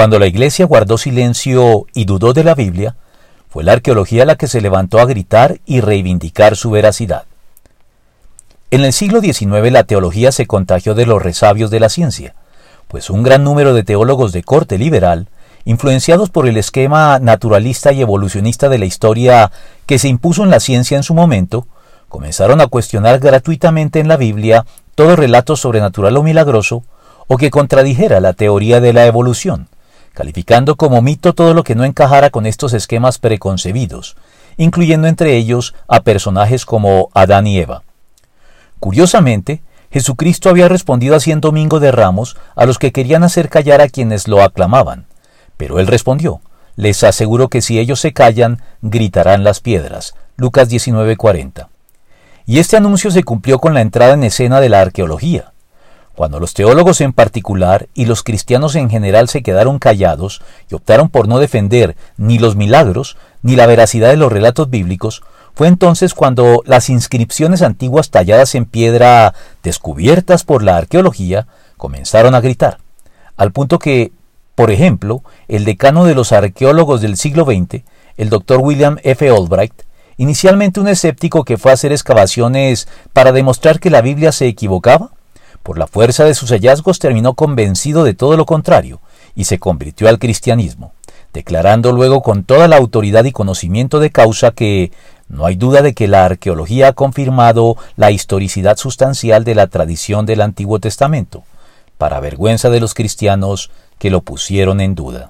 Cuando la Iglesia guardó silencio y dudó de la Biblia, fue la arqueología la que se levantó a gritar y reivindicar su veracidad. En el siglo XIX la teología se contagió de los resabios de la ciencia, pues un gran número de teólogos de corte liberal, influenciados por el esquema naturalista y evolucionista de la historia que se impuso en la ciencia en su momento, comenzaron a cuestionar gratuitamente en la Biblia todo relato sobrenatural o milagroso, o que contradijera la teoría de la evolución, calificando como mito todo lo que no encajara con estos esquemas preconcebidos, incluyendo entre ellos a personajes como Adán y Eva. Curiosamente, Jesucristo había respondido así en Domingo de Ramos a los que querían hacer callar a quienes lo aclamaban, pero él respondió, les aseguro que si ellos se callan, gritarán las piedras. Lucas 19:40. Y este anuncio se cumplió con la entrada en escena de la arqueología. Cuando los teólogos en particular y los cristianos en general se quedaron callados y optaron por no defender ni los milagros ni la veracidad de los relatos bíblicos, fue entonces cuando las inscripciones antiguas talladas en piedra, descubiertas por la arqueología, comenzaron a gritar, al punto que, por ejemplo, el decano de los arqueólogos del siglo XX, el doctor William F. Albright, inicialmente un escéptico que fue a hacer excavaciones para demostrar que la Biblia se equivocaba, por la fuerza de sus hallazgos terminó convencido de todo lo contrario y se convirtió al cristianismo, declarando luego con toda la autoridad y conocimiento de causa que no hay duda de que la arqueología ha confirmado la historicidad sustancial de la tradición del Antiguo Testamento, para vergüenza de los cristianos que lo pusieron en duda.